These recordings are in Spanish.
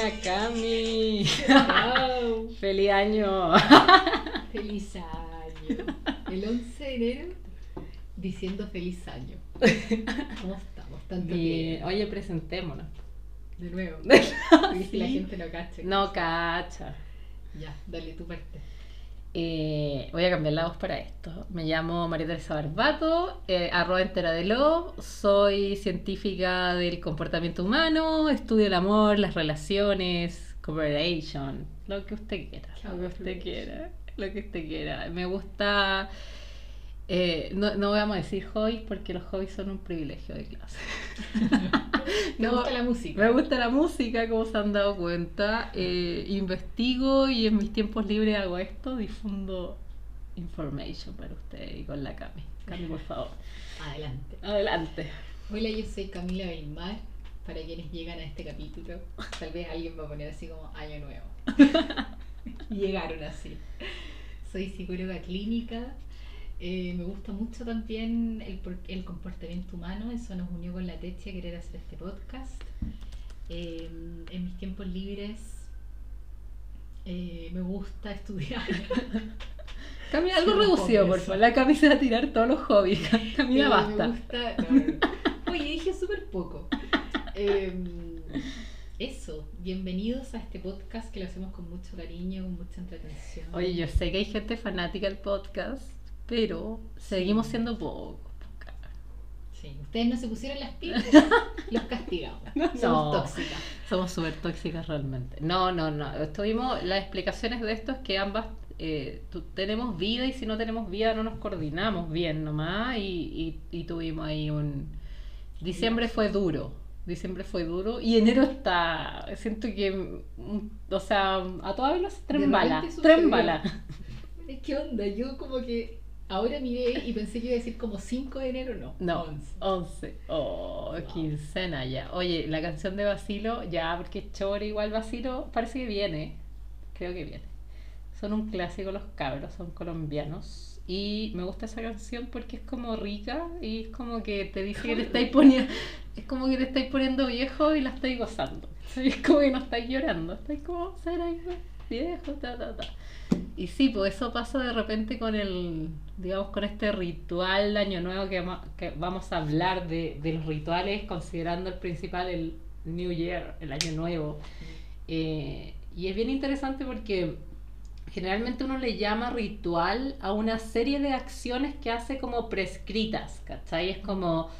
Buena Cami. Feliz año. Feliz año. El 11 de enero diciendo feliz año. ¿Cómo estamos? Tanto Bien. Oye, presentémonos. De nuevo. Sí. La gente no cacha. No cacha. Ya, dale tu parte. Eh, voy a cambiar la voz para esto. Me llamo María Teresa Barbato, eh, arroba entera de lo. Soy científica del comportamiento humano, estudio el amor, las relaciones, cooperation, lo que usted quiera, lo que usted quiera, lo que usted quiera. Me gusta, eh, no, no vamos a decir hobbies porque los hobbies son un privilegio de clase. Me No, gusta la música. Me gusta la música, como se han dado cuenta. Eh, investigo y en mis tiempos libres hago esto, difundo information para ustedes y con la Cami. Cami, por favor. Adelante. Adelante. Hola, yo soy Camila Belmar. Para quienes llegan a este capítulo, tal vez alguien va a poner así como Año Nuevo. Llegaron así. Soy psicóloga clínica. Eh, me gusta mucho también el, el comportamiento humano. Eso nos unió con la Teche a querer hacer este podcast. Eh, en mis tiempos libres eh, me gusta estudiar. Cami, algo Sí, reducido, por favor. La Cami se va a tirar todos los hobbies. Camila, Eh, basta. Me gusta. no. Oye, dije súper poco. Em, eso, bienvenidos a este podcast que lo hacemos con mucho cariño, con mucha entretención. Oye, yo sé que hay gente fanática del podcast, pero seguimos siendo pocos. Sí, ustedes no se pusieron las pilas, los castigamos. Somos No. tóxicas. Somos súper tóxicas realmente. No, no, no. Estuvimos, las explicaciones de esto es que ambas eh, tu- tenemos vida y si no tenemos vida no nos coordinamos bien nomás y, y, y tuvimos ahí un... Diciembre fue duro. Diciembre fue duro y enero está... Siento que... mm, O sea, a toda De tren bala. Tren bala. ¿Qué onda? Yo como que ahora miré y pensé que iba a decir como 5 de enero, no. No, 11. 11. Oh, Wow. quincena ya. Oye, la canción de Basilo, ya, porque Chore igual Basilo, parece que viene. Creo que viene. Son un clásico los cabros, son colombianos. Y me gusta esa canción porque es como rica y es como que te dice que te estáis poniendo, es como que te estáis poniendo viejo y la estáis gozando. Es como que no estáis llorando, estáis como, ser ahí viejo, ta, ta, ta. Y sí, pues eso pasa de repente con el, digamos, con este ritual de Año Nuevo que vamos, a hablar de, de los rituales, considerando el principal el New Year, el Año Nuevo. Eh, y es bien interesante porque generalmente uno le llama ritual a una serie de acciones que hace como prescritas, ¿cachai? Es como,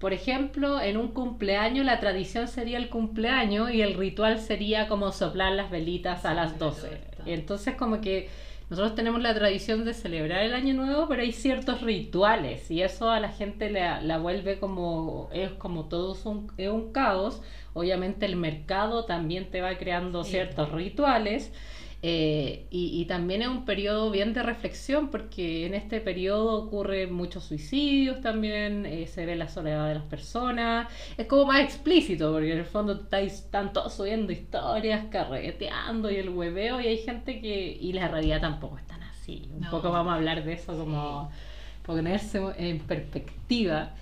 por ejemplo, en un cumpleaños la tradición sería el cumpleaños y el ritual sería como soplar las velitas a las Sí, 12. la torta. Entonces como que nosotros tenemos la tradición de celebrar el año nuevo, pero hay ciertos rituales y eso a la gente la, la vuelve como, es como todo es un, es un caos. Obviamente el mercado también te va creando Sí. ciertos rituales. Eh, y, y también es un periodo bien de reflexión porque en este periodo ocurren muchos suicidios también, eh, se ve la soledad de las personas, es como más explícito porque en el fondo estáis, están todos subiendo historias, carreteando y el hueveo y hay gente que, y la realidad tampoco es tan así, un No. poco vamos a hablar de eso como ponerse en perspectiva.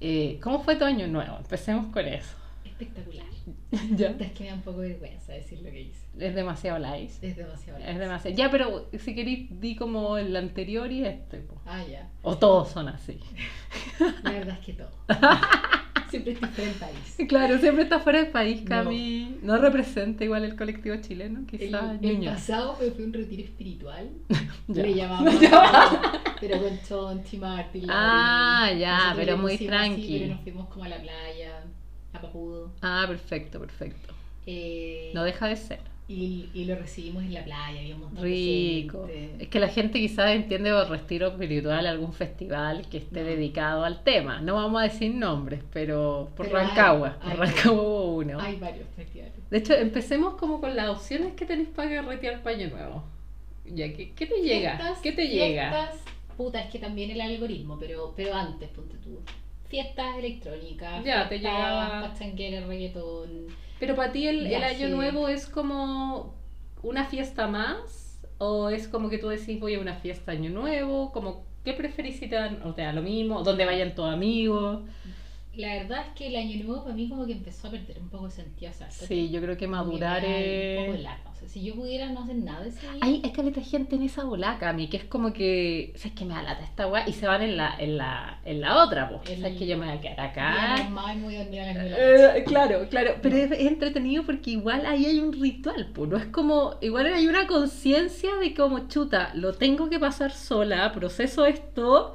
Eh, ¿Cómo fue tu año nuevo? Empecemos con eso. Espectacular. ya. Es que me da un poco de vergüenza decir lo que hice. Es demasiado light. Es demasiado. Es demasiado. Ya, pero si queréis, di como el anterior y este. po. Ah, ya. O todos son así. La verdad es que todo. Siempre estoy fuera del país. Claro, siempre está fuera del país, No. Cami. No, representa igual el colectivo chileno, El, quizás. el Ñuñoa. pasado me fui a un retiro espiritual. Le llamamos. pero con Chonchi, Martín. Ah, ya, Nosotros pero muy pusimos así, tranqui. pero nos fuimos como a la playa, a Papudo. Ah, perfecto, perfecto. Eh, No deja de ser. Y, y lo recibimos en la playa, había un montón Rico. de gente. Es que la gente quizás entiende por retiro espiritual algún festival que esté No. dedicado al tema. No vamos a decir nombres, pero por Pero hay, Rancagua. Por hay. Rancagua hubo uno. Hay varios festivales. De hecho, empecemos como con las opciones que tenéis para carretear paño nuevo. Ya, ¿qué, qué te llega? Fiestas, ¿Qué te llega? fiestas, Puta, es que también el algoritmo, pero, pero antes, ponte tú. Fiestas electrónicas, Ya, te fiestas llegaba- pachangueras, reggaetón. Pero para ti el, año nuevo es como una fiesta más o es como que tú decís voy a una fiesta año nuevo, como ¿qué preferís si te dan, o te da lo mismo, donde vayan tus amigos? La verdad es que el año nuevo para mí como que empezó a perder un poco de sentido. O sea, Sí, yo creo que madurar Un poco es... O sea, si yo pudiera no hacer nada ese día, Hay, hay caleta de gente en esa bolaca, a mí, que es como que, ¿sabes que me da lata esta weá? Y se van en la, en la, en la otra, pues. En ¿Sabes el- que yo me voy a quedar acá? normal, muy dormida la noche. Eh, claro, claro, pero es, es entretenido porque igual ahí hay un ritual, pues, no es como, igual hay una conciencia de como chuta, lo tengo que pasar sola, proceso esto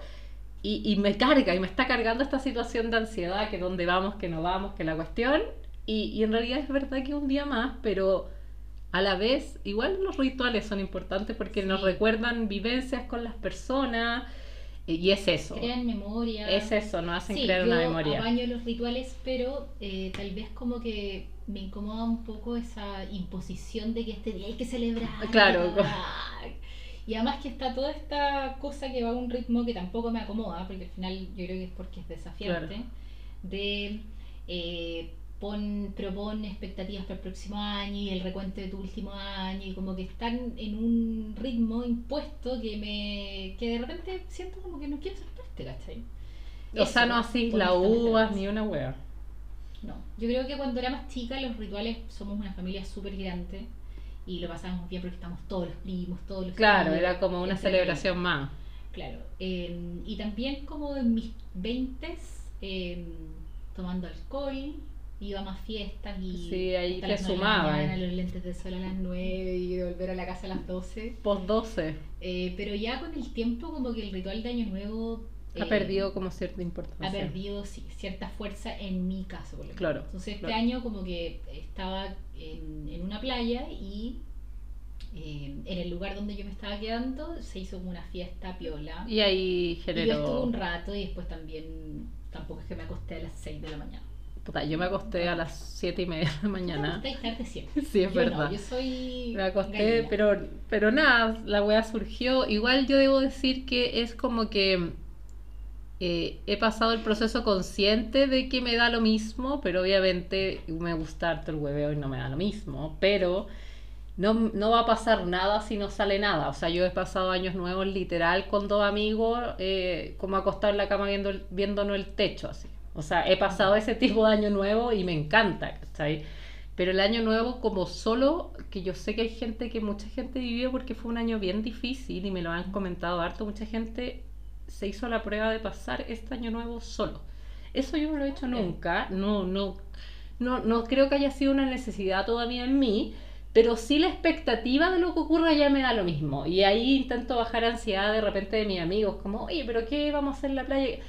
y, y me carga, y me está cargando esta situación de ansiedad, que dónde vamos, que no vamos, que la cuestión, y, y en realidad es verdad que un día más, pero a la vez, igual los rituales son importantes porque nos Sí. recuerdan vivencias con las personas, y, es eso, Crean memoria. es eso, nos hacen Sí, crear yo una memoria. apaño los rituales, pero eh, tal vez como que me incomoda un poco esa imposición de que este día hay que celebrar. Claro. Y además que está toda esta cosa que va a un ritmo que tampoco me acomoda, porque al final yo creo que es porque es desafiante, Claro. de eh, pon, propon expectativas para el próximo año y el recuento de tu último año, y como que están en un ritmo impuesto que me que de repente siento como que no quiero ser parte, ¿cachai? O sea, no así la uvas ni una wea. No, yo creo que cuando era más chica los rituales somos una familia súper grande y lo pasábamos bien porque estamos todos los primos, todos los Claro, tíos, era como una celebración más. Claro, eh, y también como en mis 20 tomando alcohol, iba a más fiestas y Sí, ahí te sumaba, mañana, eh. los lentes de sol a las 9 y volver a la casa a las 12. Post 12 Eh, pero ya con el tiempo como que el ritual de Año Nuevo ha eh, perdido como cierta ha importancia. perdido sí, cierta fuerza en mi caso. Por lo menos. Claro, Entonces este claro. año como que estaba en, en una playa y eh, en el lugar donde yo me estaba quedando se hizo como una fiesta piola. Y ahí Y yo estuve generó. un rato y después también tampoco es que me acosté a las 6 de la mañana. Puta, yo me acosté a las 7 y media de la mañana. acostáis tarde siempre. Sí, es Yo verdad. No, yo soy Me acosté, gallina. pero, pero nada, la wea surgió. Igual yo debo decir que es como que eh, he pasado el proceso consciente de que me da lo mismo, pero obviamente me gusta harto el hueveo y no me da lo mismo. Pero no, no va a pasar nada si no sale nada. O sea, yo he pasado años nuevos literal con dos amigos, eh, como acostado en la cama viendo, viéndonos el techo así. O sea, he pasado ese tipo de año nuevo y me encanta, ¿cachai? Pero el año nuevo como solo, que yo sé que hay gente que mucha gente vivió porque fue un año bien difícil y me lo han comentado harto, mucha gente se hizo la prueba de pasar este año nuevo solo. Eso yo no lo he hecho nunca, no, no, no, no creo que haya sido una necesidad todavía en mí, pero sí la expectativa de lo que ocurra ya me da lo mismo. Y ahí intento bajar ansiedad de repente de mis amigos, como, oye, pero ¿qué vamos a hacer en la playa?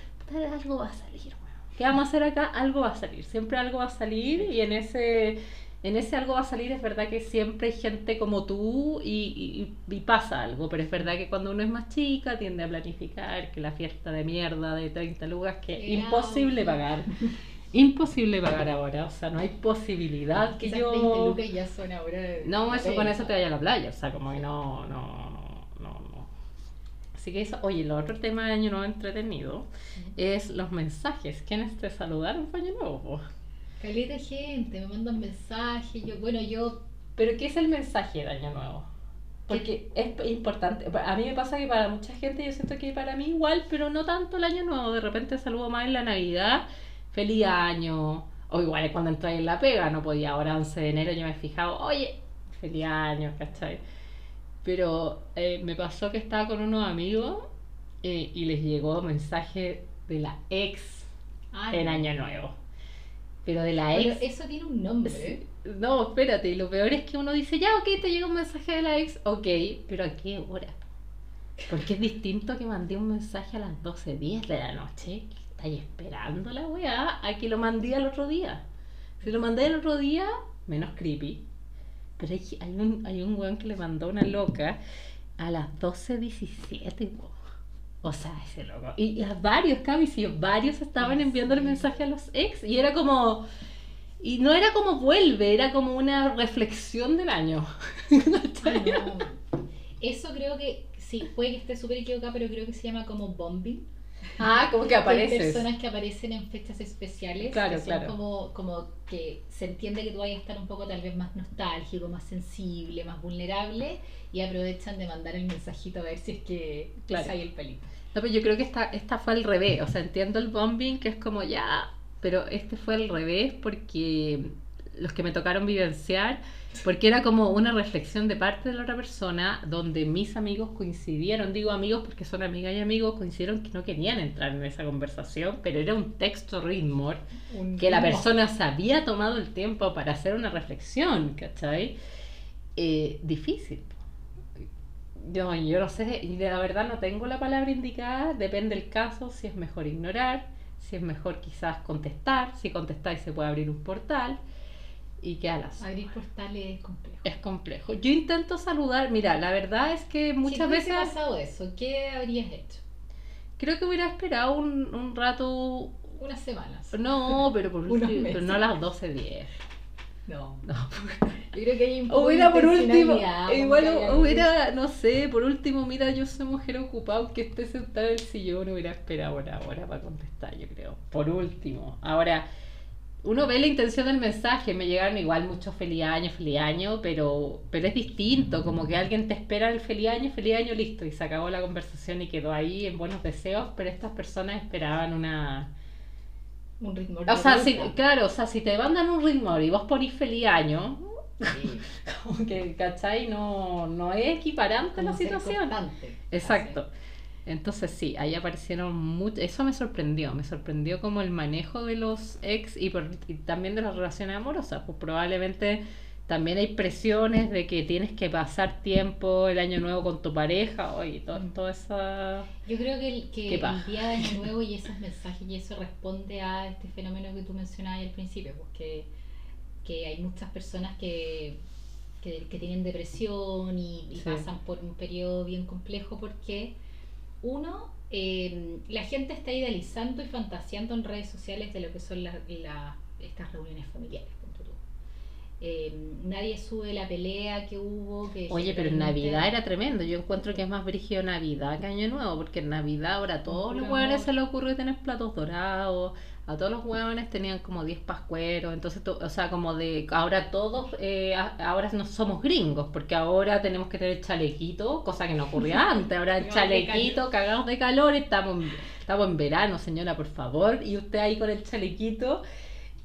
Algo va a salir. ¿Qué vamos a hacer acá? Algo va a salir, siempre algo va a salir y en ese, en ese algo va a salir es verdad que siempre hay gente como tú y, y- y pasa algo, pero es verdad que cuando uno es más chica tiende a planificar que la fiesta de mierda de 30 lucas que es Helado. imposible pagar. Imposible pagar ahora, o sea, no hay posibilidad que yo... 20 lucas ya son ahora. No, eso con 30. eso te vaya a la playa, o sea, como que no, no, no, no, no. Así que eso, oye, el otro tema de Año Nuevo entretenido es los mensajes. ¿Quiénes te saludaron para Año Nuevo? Caleta de gente, me mandan mensajes. Yo, bueno, yo Pero ¿qué es el mensaje de Año Nuevo? Porque es importante, a mí me pasa que para mucha gente yo siento que para mí igual, pero no tanto el Año Nuevo, de repente saludo más en la Navidad, feliz año, o igual es cuando entré en la pega, no podía, ahora 11 de enero yo me he fijado, oye, feliz año, ¿cachai? Pero eh, me pasó que estaba con unos amigos eh, y les llegó mensaje de la ex en. Año Nuevo. Pero de la Pero ex... eso tiene un nombre. No, espérate, lo peor es que uno dice, ya, ok, te llega un mensaje de la ex, ok, pero ¿a qué hora? Porque es distinto que mandé un mensaje a las 12.10 de la noche, que estáis esperando la weá, a que lo mandé al otro día. Si lo mandé el otro día, menos creepy. Pero hay, hay un, hay un weón que le mandó una loca a las 12.17, po. O sea, ese loco. Y, y a varios, Cami, sí, varios estaban ¿En enviando el mensaje a los ex y era como. Y no era como vuelve, era como una reflexión del año. No. Eso creo que, sí, puede que esté súper equivocada, pero creo que se llama como bombing. Ah, como que Hay apareces. personas que aparecen en fechas especiales, Claro, que son claro. como, como que se entiende que tú vayas a estar un poco tal vez más nostálgico, más sensible, más vulnerable, y aprovechan de mandar el mensajito a ver si es que Claro. sale el pelito. No, pero yo creo que esta, esta fue al revés. O sea, entiendo el bombing, que es como ya. Pero este fue al revés porque los que me tocaron vivenciar, porque era como una reflexión de parte de la otra persona, donde mis amigos coincidieron, digo amigos porque son amigas y amigos, coincidieron que no querían entrar en esa conversación, pero era un texto ritmo que la persona se había tomado el tiempo para hacer una reflexión, ¿cachai? Eh, difícil. Yo, yo no sé, y la verdad no tengo la palabra indicada, depende del caso, si es mejor ignorar, si es mejor quizás contestar, si contestáis se puede abrir un portal y que alas. Abrir portales es complejo. Es complejo. Yo intento saludar, mira, la verdad es que muchas si veces hubiese pasado eso, ¿qué habrías hecho? creo que hubiera esperado un, un rato, Unas semanas. no, pero por último, pero no a las 12.10. No. No. Yo creo que hay un Hubiera por último, igual que hubiera, no sé, por último, mira, yo soy mujer ocupada, aunque esté sentada en el sillón, hubiera esperado una hora para contestar, yo creo. Por último. Ahora, uno ve la intención del mensaje, me llegaron igual muchos feliz año, feliz año, pero, pero es distinto, como que alguien te espera el feliz año, feliz año, listo, y se acabó la conversación y quedó ahí en buenos deseos, pero estas personas esperaban una... Un ritmo. O sea, si, claro, o sea, si te mandan un ritmo y vos ponís feliz año, Sí. como que, ¿cachai? No, no es equiparante Como la situación. Exacto. Entonces sí, ahí aparecieron mucho, eso me sorprendió, me sorprendió como el manejo de los ex y, por- y también de las relaciones amorosas, pues probablemente también hay presiones de que tienes que pasar tiempo el año nuevo con tu pareja, oye, to- Mm. toda esa... Yo creo que, el, que el día de Año Nuevo y esos mensajes y eso responde a este fenómeno que tú mencionabas al principio, porque que hay muchas personas que, que, que tienen depresión y, y Sí. pasan por un periodo bien complejo porque uno, eh, la gente está idealizando y fantaseando en redes sociales de lo que son la- estas reuniones familiares. Eh, nadie sube la pelea que hubo. Que Oye, pero en Navidad era tremendo. Yo encuentro que es más brígido Navidad que Año Nuevo, porque en Navidad ahora a todos los hueones se les ocurre tener platos dorados, a todos los hueones tenían como 10 pascueros, entonces, to- o sea, como de ahora todos, eh, ahora no somos gringos, porque ahora tenemos que tener chalequito, cosa que no ocurría antes, ahora el chalequito, cagados de calor, estamos, en- estamos en verano, señora, por favor, y usted ahí con el chalequito.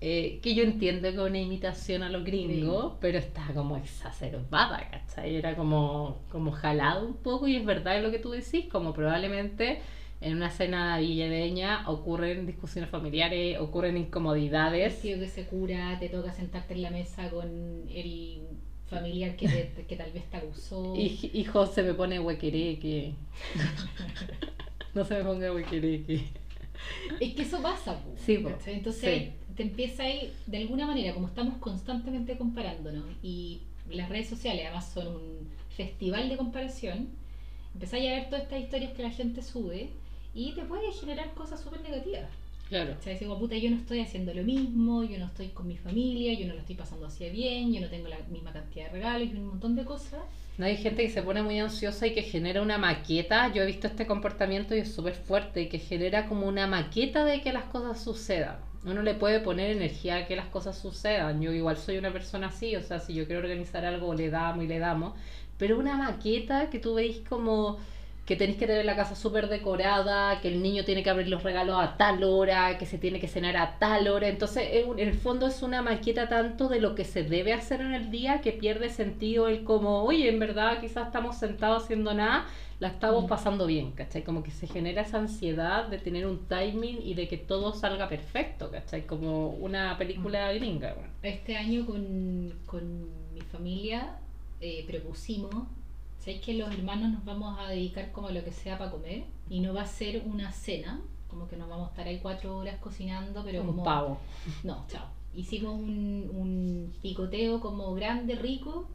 eh, que yo entiendo que es una imitación a los gringos, pero está como exacerbada, ¿cachai? Era como, como jalado un poco y es verdad lo que tú decís, como probablemente en una cena navideña ocurren discusiones familiares, ocurren El incomodidades. tío que se cura, te toca sentarte en la mesa con el familiar que, te- que tal vez te acusó. Y, y José me pone huequereque. no se me ponga huequereque. Es que eso pasa, po, Sí. ¿cachai? Entonces Sí. te empieza ahí, de alguna manera, como estamos constantemente comparándonos y las redes sociales además son un festival de comparación, empezáis a ver todas estas historias que la gente sube y te puede generar cosas súper negativas. Claro. O sea, como, puta, yo no estoy haciendo lo mismo, yo no estoy con mi familia, yo no lo estoy pasando así de bien, yo no tengo la misma cantidad de regalos y un montón de cosas. No hay gente que se pone muy ansiosa y que genera una maqueta. Yo he visto este comportamiento y es súper fuerte, y que genera como una maqueta de que las cosas sucedan. Uno le puede poner energía a que las cosas sucedan. Yo igual soy una persona así, o sea, si yo quiero organizar algo, le damos y le damos. Pero una maqueta que tú veis como que tenéis que tener la casa súper decorada, que el niño tiene que abrir los regalos a tal hora, que se tiene que cenar a tal hora. Entonces, en el fondo es una maqueta tanto de lo que se debe hacer en el día que pierde sentido el como, oye, en verdad quizás estamos sentados haciendo nada, la estamos Mm. pasando bien, ¿cachai? Como que se genera esa ansiedad de tener un timing y de que todo salga perfecto, ¿cachai? Como una película gringa. bueno. Este año con, con mi familia eh, propusimos, ¿sabéis que los hermanos nos vamos a dedicar como a lo que sea para comer? Y no va a ser una cena, como que nos vamos a estar ahí cuatro horas cocinando, pero un como... pavo. No, chao. Hicimos un, un picoteo como grande, rico,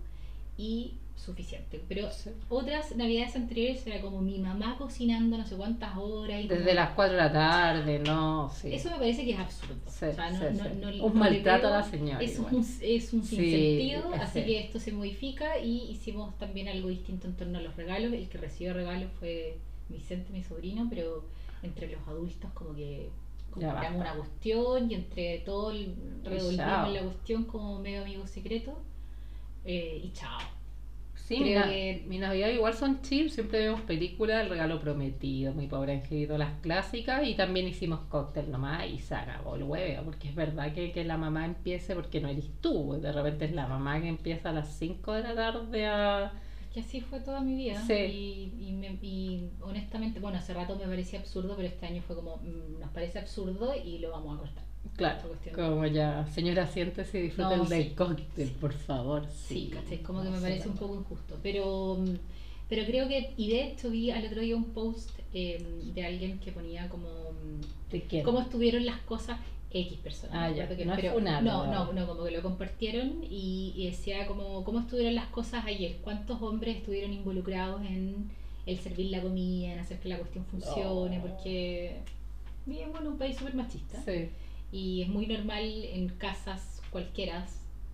y suficiente. Pero Sí. otras navidades anteriores era como mi mamá cocinando no sé cuántas horas. Y Desde como- las 4 de la tarde, no, sí. Eso me parece que es absurdo. Sí, O sea, no- sí, no- sí. no- Un maltrato a la señora Es igual. un, es un sinsentido, así sí. que esto se modifica y hicimos también algo distinto en torno a los regalos. El que recibió regalos fue Vicente, mi sobrino, pero entre los adultos como que compramos una cuestión y entre todo revolvimos la cuestión como medio amigo secreto eh, y chao. Sí, mi, na- que- mi Navidad igual son chill, siempre vemos películas, El regalo prometido, Mi pobre angelito, las clásicas y también hicimos cóctel nomás y se acabó el huevo, porque es verdad que, que la mamá empiece, porque no eres tú, de repente es la mamá que empieza a las 5 de la tarde a... Es que así fue toda mi vida. Sí. Y, y, me- y honestamente, bueno, hace rato me parecía absurdo, pero este año fue como, mm, nos parece absurdo y lo vamos a cortar. Claro, como ya, señora, siéntese y disfrute No, del sí, cóctel, sí. por favor. Sí, ¿cachai? Como que no me parece un poco injusto. Pero, mm, pero creo que, y de hecho vi al otro día un post eh, de alguien que ponía como mm, cómo estuvieron las cosas X personas. Ah, ya, acuerdo no pero- no, no, no, como que lo compartieron y, y decía como cómo estuvieron las cosas ayer, cuántos hombres estuvieron involucrados en el servir la comida, en hacer que la cuestión funcione, Oh. porque vivimos en un país súper machista Sí. Y es muy normal en casas cualquiera,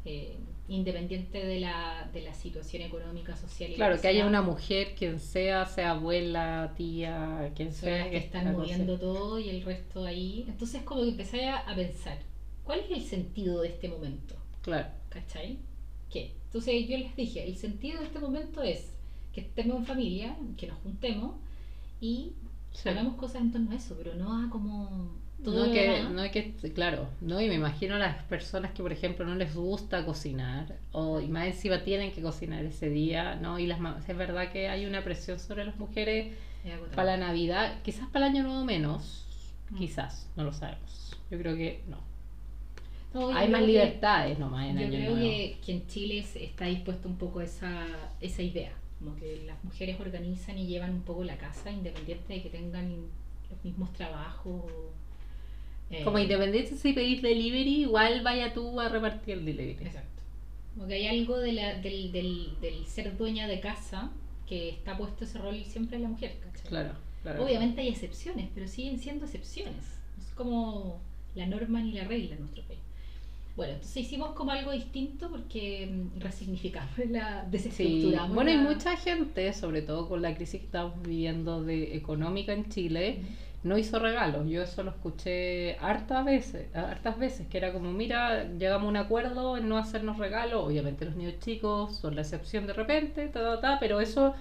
eh, independiente de la, de la situación económica, social y Claro, que haya una mujer, quien sea, sea abuela, tía, quien son sea, las que están moviendo todo y el resto ahí. Entonces como que empecé a, a pensar, ¿cuál es el sentido de este momento? Claro, ¿Cachai? ¿Qué? Entonces yo les dije, el sentido de este momento es que estemos en familia, que nos juntemos y sí. hagamos cosas en torno a eso, pero no a como todo No que, no que, claro, no, y me imagino a las personas que, por ejemplo, no les gusta cocinar, o y más encima tienen que cocinar ese día, ¿no? Y las es verdad que hay una presión sobre las mujeres para la Navidad, quizás para el Año Nuevo menos, Mm. quizás, no lo sabemos. Yo creo que no. Hay más que- libertades nomás en Yo Año creo Nuevo. que, que en Chile está dispuesto un poco esa, esa idea, como que las mujeres organizan y llevan un poco la casa, independiente de que tengan los mismos trabajos. O, eh, Como independiente si pedís delivery, igual vaya tú a repartir el delivery. Exacto. Como que hay algo de la, del, del, del ser dueña de casa que está puesto ese rol siempre en la mujer, ¿cachai? Claro, claro. Obviamente hay excepciones, pero siguen siendo excepciones. No es como la norma ni la regla en nuestro país. Bueno, entonces hicimos como algo distinto porque mm, resignificamos la Sí, desestructuramos. bueno, hay la- mucha gente, sobre todo con la crisis que estamos viviendo de económica en Chile, no hizo regalos. Yo eso lo escuché hartas veces, hartas veces, que era como, mira, llegamos a un acuerdo en no hacernos regalos. Obviamente los niños chicos son la excepción de repente, ta, ta, ta, pero eso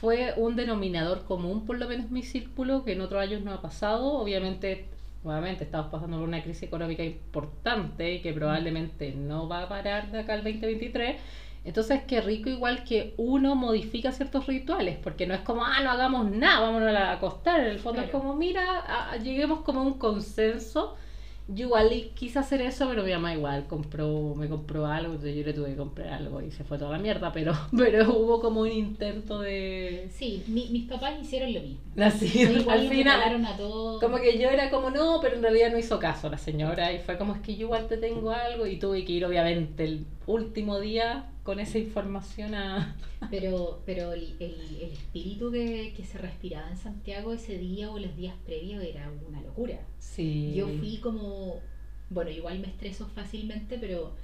fue un denominador común, por lo menos en mi círculo, que en otros años no ha pasado. Obviamente, nuevamente, estamos pasando por una crisis económica importante que probablemente no va a parar de acá al 2023. Entonces, qué rico igual que uno modifica ciertos rituales, porque no es como, ah, no hagamos nada, vámonos a acostar. En el fondo es Claro. como, mira, a- lleguemos como a un consenso. Yo igual quise hacer eso, pero mi mamá igual compró, me compró algo, entonces yo le tuve que comprar algo y se fue toda la mierda, pero, pero hubo como un intento de... Sí, mi- mis papás hicieron lo mismo. Así, al final, a todos. como que yo era como, no, pero en realidad no hizo caso la señora y fue como, es que yo igual te tengo algo y tuve que ir obviamente el último día con esa información a... Pero, pero el, el, el espíritu que, que se respiraba en Santiago ese día o los días previos era una locura. Sí. Yo fui como, bueno, igual me estreso fácilmente, pero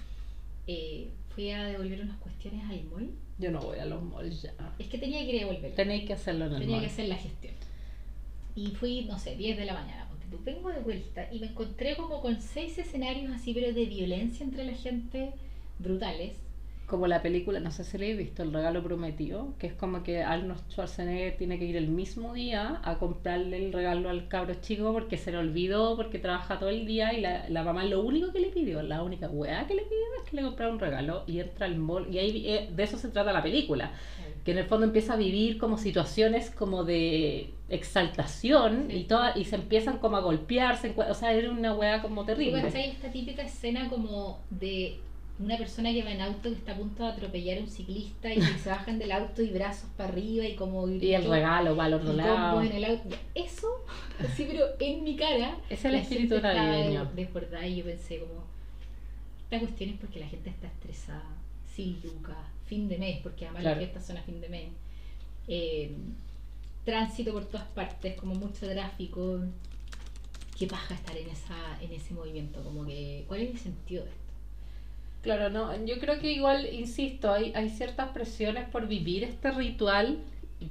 eh, fui a devolver unas cuestiones al mall. Yo no voy a los malls ya. Es que tenía que ir a devolverlas. Tenéis que hacerlo en el Tenía mall. que hacer la gestión. Y fui, no sé, 10 de la mañana. Vengo de vuelta y me encontré como con seis escenarios así, pero de violencia entre la gente brutales. Como la película, no sé si le he visto, El regalo prometido, que es como que Arnold Schwarzenegger tiene que ir el mismo día a comprarle el regalo al cabro chico porque se le olvidó, porque trabaja todo el día y la, la mamá lo único que le pidió, la única weá que le pidió es que le comprara un regalo y entra al mall y ahí eh, de eso se trata la película, que en el fondo empieza a vivir como situaciones como de exaltación Sí. y toda, y se empiezan como a golpearse, o sea, era una weá como ¿Tú terrible. cachai esta típica escena como de una persona que va en auto que está a punto de atropellar a un ciclista y que se bajan del auto y brazos para arriba y como Y el regalo va al y otro lado. en el auto. Eso, así pero en mi cara. Es el la espíritu navideño. desbordada y yo pensé como, esta cuestión es porque la gente está estresada, sin lucas, fin de mes, porque además Claro. las fiestas son a fin de mes. Eh, tránsito por todas partes, como mucho tráfico. Qué paja estar en esa en ese movimiento, como que ¿cuál es el sentido de esto? Claro, no, yo creo que igual, insisto, hay, hay ciertas presiones por vivir este ritual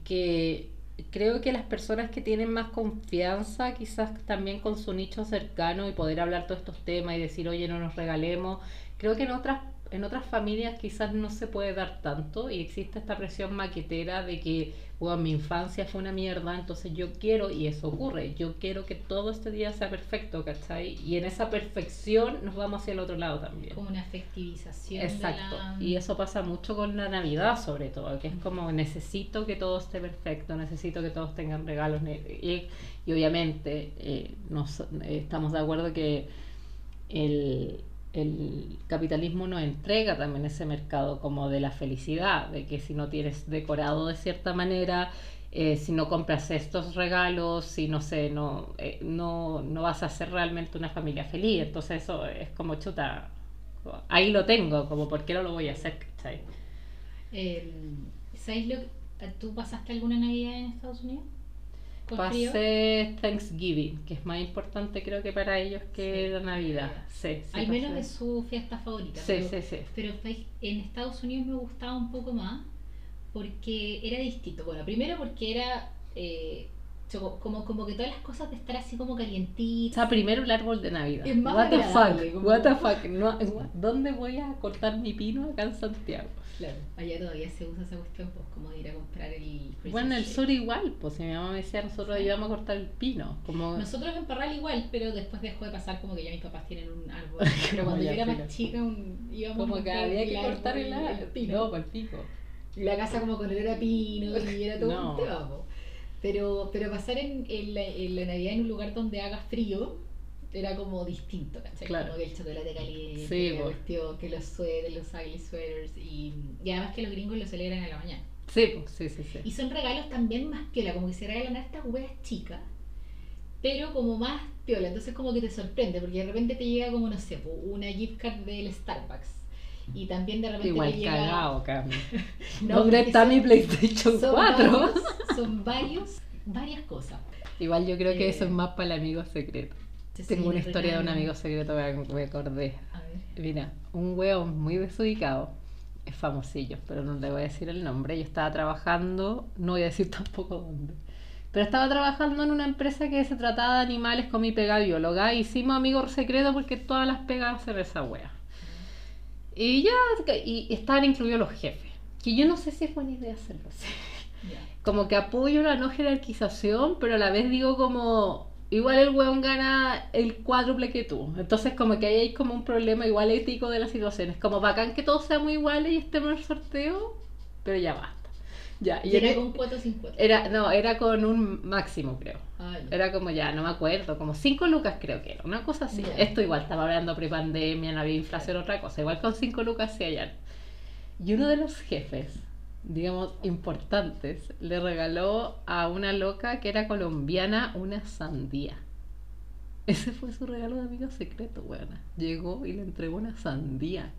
que creo que las personas que tienen más confianza, quizás también con su nicho cercano y poder hablar todos estos temas y decir, oye, no nos regalemos, creo que en otras, en otras familias quizás no se puede dar tanto y existe esta presión maquetera de que, bueno, mi infancia fue una mierda, entonces yo quiero, y eso ocurre, yo quiero que todo este día sea perfecto, ¿cachai? Y en esa perfección nos vamos hacia el otro lado también. Como una fectivización Exacto. la... Y eso pasa mucho con la Navidad, sobre todo, que es como necesito que todo esté perfecto, necesito que todos tengan regalos. Y, y obviamente eh, nos, eh, estamos de acuerdo que el, el capitalismo nos entrega también ese mercado como de la felicidad, de que si no tienes decorado de cierta manera, eh, si no compras estos regalos, si no sé, no, eh, no, no vas a ser realmente una familia feliz. Entonces eso es como chuta, ahí lo tengo, como por qué no lo voy a hacer, ¿cachai? Eh, ¿Sabes lo ¿Tú pasaste alguna Navidad en Estados Unidos? Pasé Thanksgiving, que es más importante creo que para ellos que Sí. la Navidad. Sí, sí, Al menos es su fiesta favorita. Sí, pero, sí, sí. pero en Estados Unidos me gustaba un poco más porque era distinto. Bueno, primero porque era eh, como, como que todas las cosas de estar así como O calientitas. sea, primero el árbol de Navidad. Es más What the fuck, como- what the fuck. No, ¿Dónde voy a cortar mi pino acá en Santiago? Claro, allá todavía se usa esa cuestión, pues como de ir a comprar el Bueno, en el sur igual, pues si mi mamá me decía, nosotros ayudamos a cortar el pino. Como... Nosotros en Parral igual, pero después dejó de pasar como que ya mis papás tienen un árbol. Pero cuando yo era más chica, un, íbamos Como a que había el que cortar el el árbol. pino. No, para el pico. Y la casa como con olor a pino y era todo No. un tema. Pero, pero pasar en, en la, en la Navidad en un lugar donde haga frío era como distinto, ¿cachai? Claro. Como que el chocolate caliente, Sí, la cuestión, que los suéteres, los ugly sweaters y, y además que los gringos lo celebran a la mañana. Sí, pues, sí, sí, sí. Y son regalos también más piola, como que se regalan a estas weas chicas, pero como más piola. Entonces como que te sorprende, porque de repente te llega como, no sé, po, una gift card del Starbucks. Y también de repente Igual llega... cagado, Cami. No, ¿Dónde está son- mi PlayStation son 4? varios- son varios, varias cosas. Igual yo creo que Eh, eso es más para el amigo secreto. Tengo una historia de un amigo secreto que me acordé. A ver. Mira, un hueón muy desubicado, es famosillo, pero no le voy a decir el nombre. Yo estaba trabajando, no voy a decir tampoco dónde, pero estaba trabajando en una empresa que se trataba de animales con mi pega bióloga. Hicimos amigos secretos porque todas las pegas hacen esa wea. Y ya, y estaban incluidos los jefes. Que yo no sé si es buena idea hacerlo así. Como que apoyo la no jerarquización, pero a la vez digo como, igual el weón gana el cuádruple que tú. Entonces como que ahí hay como un problema igual ético de la situación. Es como bacán que todos seamos iguales y estemos en el sorteo, pero ya basta. Ya, y ¿Y era era, con cuotas o sin cuotas? era, no, era con un máximo creo. Ah. Era como ya, no me acuerdo, como 5 lucas creo que era, una cosa así. Esto igual estaba hablando prepandemia, no había inflación, otra cosa. Igual con 5 lucas sí allá. Y uno de los jefes, digamos, importantes, le regaló a una loca que era colombiana una sandía. Ese fue su regalo de amigo secreto, weona. Llegó y le entregó una sandía.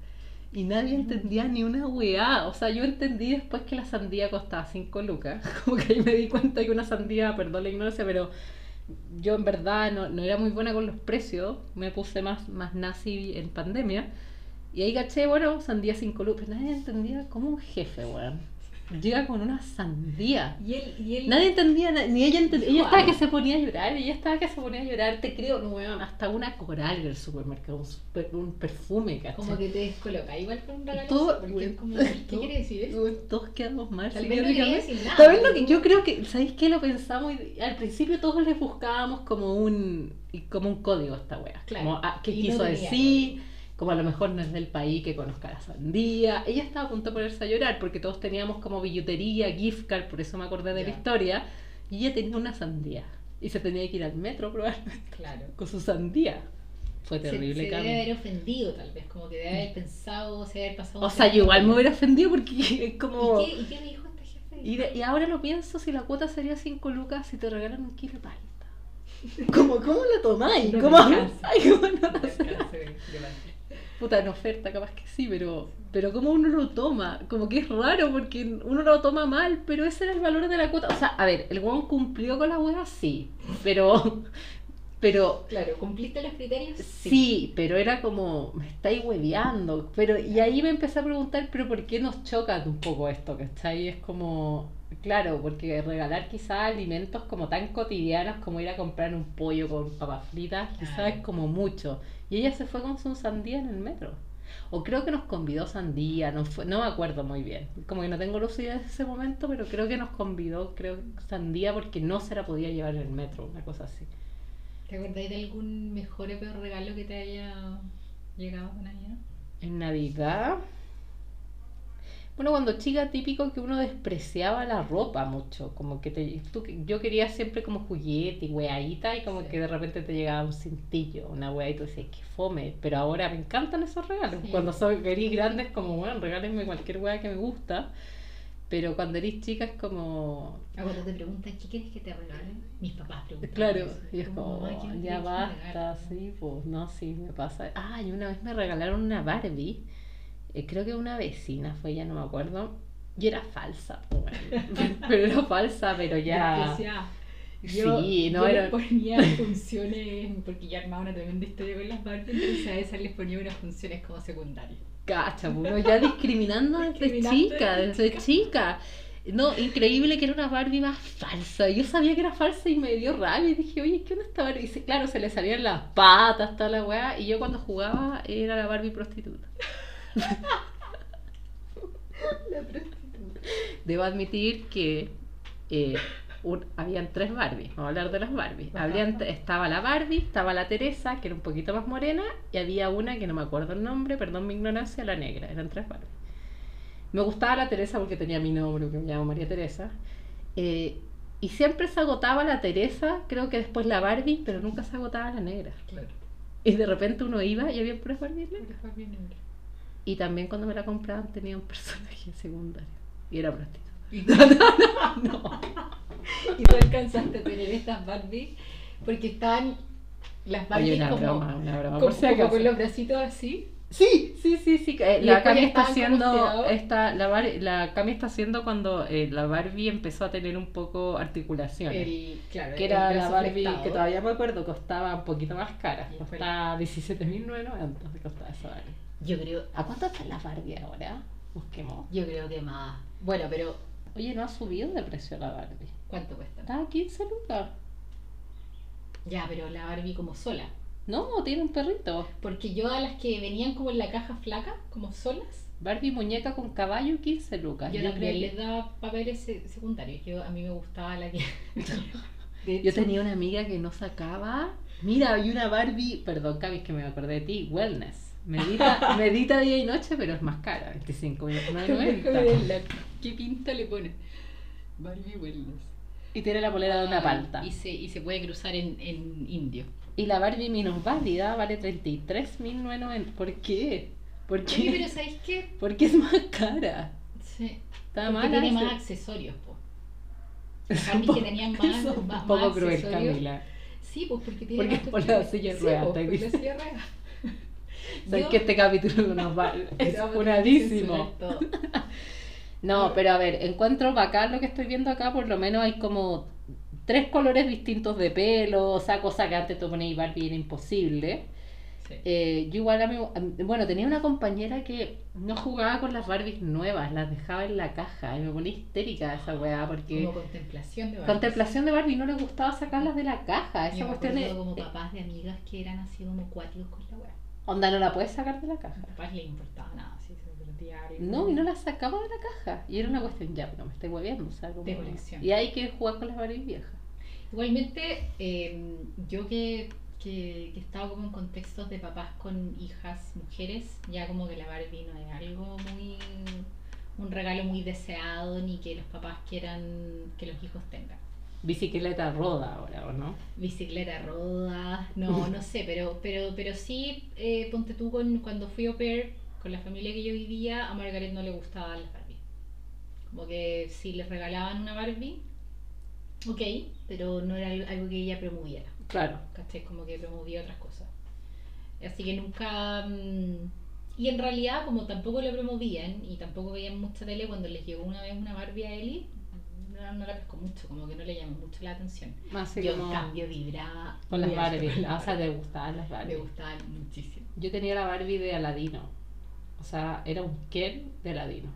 Y nadie entendía ni una weá. O sea, yo entendí después que la sandía costaba 5 lucas. Como que ahí me di cuenta que una sandía, perdón la ignorancia, pero yo en verdad no, no era muy buena con los precios. Me puse más, más nazi en pandemia. Y ahí caché, bueno, sandía 5 lucas. Pero nadie entendía como un jefe, weón. Llega con una sandía. Y él, y él Nadie entendía, ni ella entendía. Ella estaba que se ponía a llorar, ella estaba que se ponía a llorar, te creo, no, weón, hasta una coral del supermercado, un, super- un perfume, ¿cachai? como que te descoloca. Igual con un regalo Todo- como, ¿qué todo- quiere decir eso? Todos quedamos mal. Tal vez no quería teóricamente. decir nada. ¿Sabes lo que yo creo que, ¿sabéis qué? Lo pensamos y al principio todos les buscábamos como un como un código a esta wea. Claro. Como, ah, ¿qué Y quiso decir? Como a lo mejor no es del país que conozca la sandía. Ella estaba a punto de ponerse a llorar porque todos teníamos como billutería, gift card, por eso me acordé de la historia. Y ella tenía una sandía. Y se tenía que ir al metro probablemente Claro. con su sandía. Fue Se, terrible, se Cami. debe haber ofendido tal vez, como que debe haber pensado, se debe haber pasado. O sea, yo igual me hubiera ofendido porque es como... ¿Y qué, ¿Y qué dijo este jefe? Y, de- y ahora lo pienso, si la cuota sería 5 lucas si te regalan un kilo de palta. ¿Cómo, cómo lo tomáis? No ¿Cómo? me ¿cómo no? No puta, en oferta, capaz que sí, pero, pero como uno lo toma, como que es raro porque uno lo toma mal, pero ese era el valor de la cuota. O sea, a ver, el weón cumplió con la wea, sí, pero, pero Claro, ¿cumpliste los criterios? Sí, pero era como, me estáis hueveando. Pero, y ahí me empecé a preguntar, pero ¿por qué nos choca un poco esto? ¿Cachai? Es como, claro, porque regalar quizás alimentos como tan cotidianos como ir a comprar un pollo con papas fritas, quizás es como mucho. Y ella se fue con su sandía en el metro. O creo que nos convidó sandía, no, fue, no me acuerdo muy bien. Como que no tengo lucidez de ese momento, pero creo que nos convidó, creo, sandía porque no se la podía llevar en el metro, una cosa así. ¿Te acordáis de algún mejor o peor regalo que te haya llegado con Navidad? En Navidad. Bueno, cuando chica típico que uno despreciaba la ropa mucho, como que te, tú- yo quería siempre como juguete y weadita y como Sí. que de repente te llegaba un cintillo, una wea y tú decías que fome, pero ahora me encantan esos regalos. Sí. Cuando soy grandes como, bueno, regálenme cualquier wea que me gusta, pero cuando eres chica es como, Ah, cuando te preguntan qué quieres que te regalen, mis papás preguntan. Claro, eso. y es Como, como, "Mamá, ¿qué me ya basta, regalen?" sí, pues, no, sí, me pasa. Ah, y una vez me regalaron una Barbie, eh, creo que una vecina fue, ya no me acuerdo, y era falsa, pues, bueno. pero era falsa, pero ya... Yo, Sí, no yo era- les ponía funciones, porque yo armaba una tremenda historia con las Barbie, entonces a esas les ponía unas funciones como secundarias. Cacha, pues, uno ya discriminando desde chica, desde chica. No, increíble que era una Barbie más falsa. Yo sabía que era falsa y me dio rabia y dije, oye, ¿qué onda esta Barbie? Y claro, se le salían las patas, toda la weá. Y yo cuando jugaba era la Barbie prostituta. La prostituta. Debo admitir que eh, un- habían tres Barbies. Vamos a hablar de las Barbies. Habían, estaba la Barbie, estaba la Teresa, que era un poquito más morena, y había una que no me acuerdo el nombre, perdón mi ignorancia, la negra. Eran tres Barbies. Me gustaba la Teresa porque tenía mi nombre, que me llamo María Teresa. Eh, y siempre se agotaba la Teresa, creo que después la Barbie, pero nunca se agotaba la negra. Claro. Y de repente uno iba y había puras Barbies negras. Puras Barbie negras. Y también cuando me la compraban tenía un personaje secundario. Y era prostituta. Y No. y tú alcanzaste a tener estas Barbie porque estaban las Barbie Oye, una como, broma, una broma. como- si como con los bracitos así. Sí, sí, sí, sí. eh, la Cami está haciendo, esta, la, Bar- la Cami está haciendo cuando eh, la Barbie empezó a tener un poco articulaciones. El, claro, que el era la Barbie que todavía me acuerdo costaba un poquito más cara. Costaba 17.990 costaba esa Barbie. Yo creo, ¿A cuánto está la Barbie ahora? Busquemos. yo creo que más. Bueno, pero Oye, no ha subido de precio la Barbie. ¿cuánto cuesta? Está a 15 lucas. Ya, pero la Barbie como sola. No, tiene un perrito. Porque yo a las que venían como en la caja flaca, como solas, Barbie muñeca con caballo 15 lucas. yo, Yo, también creo les daba papeles se- secundarios. Yo, a mí me gustaba la que... Yo tenía una amiga que no sacaba. Mira, hay una Barbie, perdón, Cami, que me acordé de ti, Wellness. Medita, medita día y noche, pero es más cara, 25.990. ¿Qué pinta le pone? Barbie Wellness. Y tiene la polera de una palta. Y se, y se puede cruzar en, en indio. Y la Barbie menos válida vale 33.990. ¿Por qué? ¿Por Oye, qué? pero ¿sabéis qué? Porque es más cara. Sí. Está Porque mala. tiene más accesorios, po. Barbie que tenían más- eso es un más- poco más cruel, accesorios. Camila. Sí, pues porque tiene Porque más por la silla de Sí, ruedas. Sabes Yo- que este capítulo nos va. Es funadísimo. censurar todo. No, pero a ver, encuentro bacán lo que estoy viendo acá, por lo menos hay como tres colores distintos de pelo, o sea, cosa que antes tú ponías Barbie era imposible. Sí. Eh, yo igual a mí, bueno, tenía una compañera que no jugaba con las Barbies nuevas, las dejaba en la caja y me ponía histérica esa weá porque Como contemplación de Barbie. contemplación de Barbie no le gustaba sacarlas de la caja, Yo esa me cuestión es, como papás de amigas que eran así como cuáticos con la weá. Onda no la puedes sacar de la caja. papás les importaba nada, así se. No, y no la sacaba de la caja. Y era una cuestión, ya, pero me estoy hueviendo, o sea, como- De colección. Y hay que jugar con las Barbies viejas. Igualmente, eh, yo que, que, que he estado como en contextos de papás con hijas mujeres, ya como que la Barbie no es algo muy. un regalo muy deseado ni que los papás quieran que los hijos tengan. Bicicleta roda ahora, ¿o no? Bicicleta roda, no, no sé, pero, pero, pero sí, eh, ponte tú con, cuando fui au pair con la familia que yo vivía, a Margaret no le gustaban las Barbie. Como que si les regalaban una Barbie, ok, pero no era algo algo que ella promoviera. Claro. ¿cachai? Como que promovía otras cosas. Así que nunca, mm, Y en realidad, como tampoco lo promovían y tampoco veían mucha tele, cuando les llegó una vez una Barbie a Eli, no, no la pescó mucho, como que no le llamó mucho la atención. Así Yo, en cambio, vibraba. con las muy alto Barbie. con las Ah, o sea, te gustaban las Me Barbie. gustaban muchísimo. Yo tenía la Barbie de Aladino. O sea, era un Ken de Aladino.